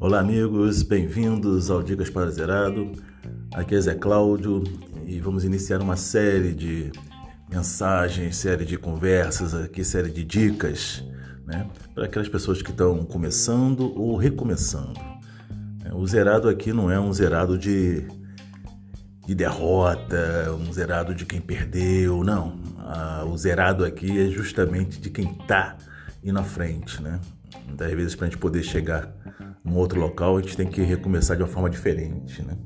Olá, amigos, bem-vindos ao Dicas para Zerado. Aqui é Zé Cláudio e vamos iniciar uma série de mensagens, série de conversas, aqui série de dicas, né, para aquelas pessoas que estão começando ou recomeçando. O zerado aqui não é um zerado de, de derrota, um zerado de quem perdeu, não. Ah, o zerado aqui é justamente de quem está indo à frente, né? Muitas vezes, para a gente poder chegar num outro local, a gente tem que recomeçar de uma forma diferente, né?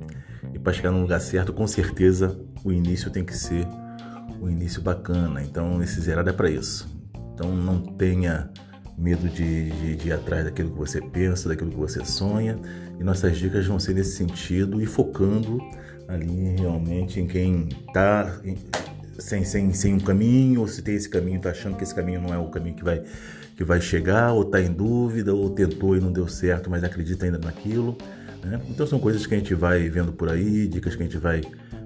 E para chegar no lugar certo, com certeza, o início tem que ser um início bacana. Então, esse zerado é para isso. Então, não tenha medo de, de, de, ir atrás daquilo que você pensa, daquilo que você sonha. E nossas dicas vão ser nesse sentido e focando ali realmente em quem está sem, sem, sem um caminho, ou se tem esse caminho, está achando que esse caminho não é o caminho que vai que vai chegar, ou está em dúvida, ou tentou e não deu certo, mas acredita ainda naquilo. Né? Então são coisas que a gente vai vendo por aí, dicas que a gente vai,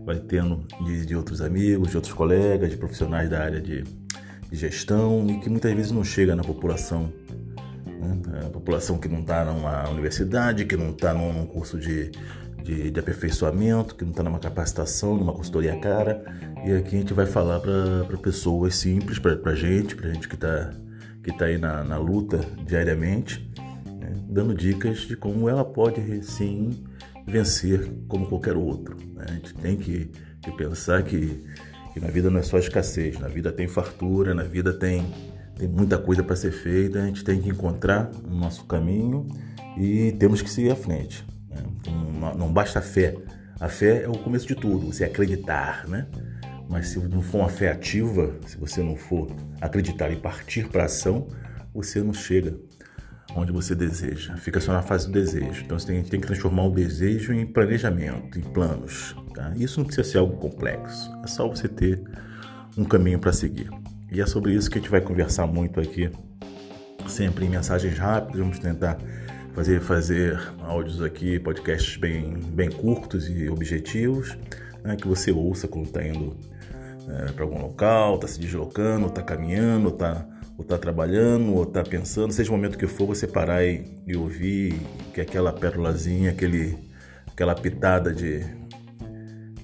vai tendo de, de outros amigos, de outros colegas, de profissionais da área de, de gestão e que muitas vezes não chega na população. Né? A população que não está numa universidade, que não está num curso de, de, de, aperfeiçoamento, que não está numa capacitação, numa consultoria cara. E aqui a gente vai falar para pessoas simples, para gente, para gente que está que está aí na, na, luta diariamente, né, dando dicas de como ela pode sim vencer como qualquer outro. Né? A gente tem que, que pensar que, que, na vida não é só escassez, na vida tem fartura, na vida tem, tem muita coisa para ser feita, a gente tem que encontrar o nosso caminho e temos que seguir à frente. Né? Não, não basta a fé. A fé é o começo de tudo, você acreditar, né? Mas se não for uma fé ativa, se você não for acreditar e partir para ação, você não chega onde você deseja. Fica só na fase do desejo. Então você tem, tem que transformar o desejo em planejamento, em planos. Tá? Isso não precisa ser algo complexo. É só você ter um caminho para seguir. E é sobre isso que a gente vai conversar muito aqui, sempre em mensagens rápidas. Vamos tentar fazer fazer áudios aqui, podcasts bem, bem curtos e objetivos, né, que você ouça quando está indo é, para algum local, está se deslocando, está caminhando, está ou tá trabalhando, ou está pensando, seja o momento que for, você parar e, e ouvir que aquela pérolazinha, aquele, aquela pitada de,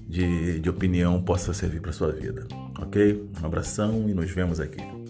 de, de opinião possa servir para sua vida. Ok? Um abração e nos vemos aqui.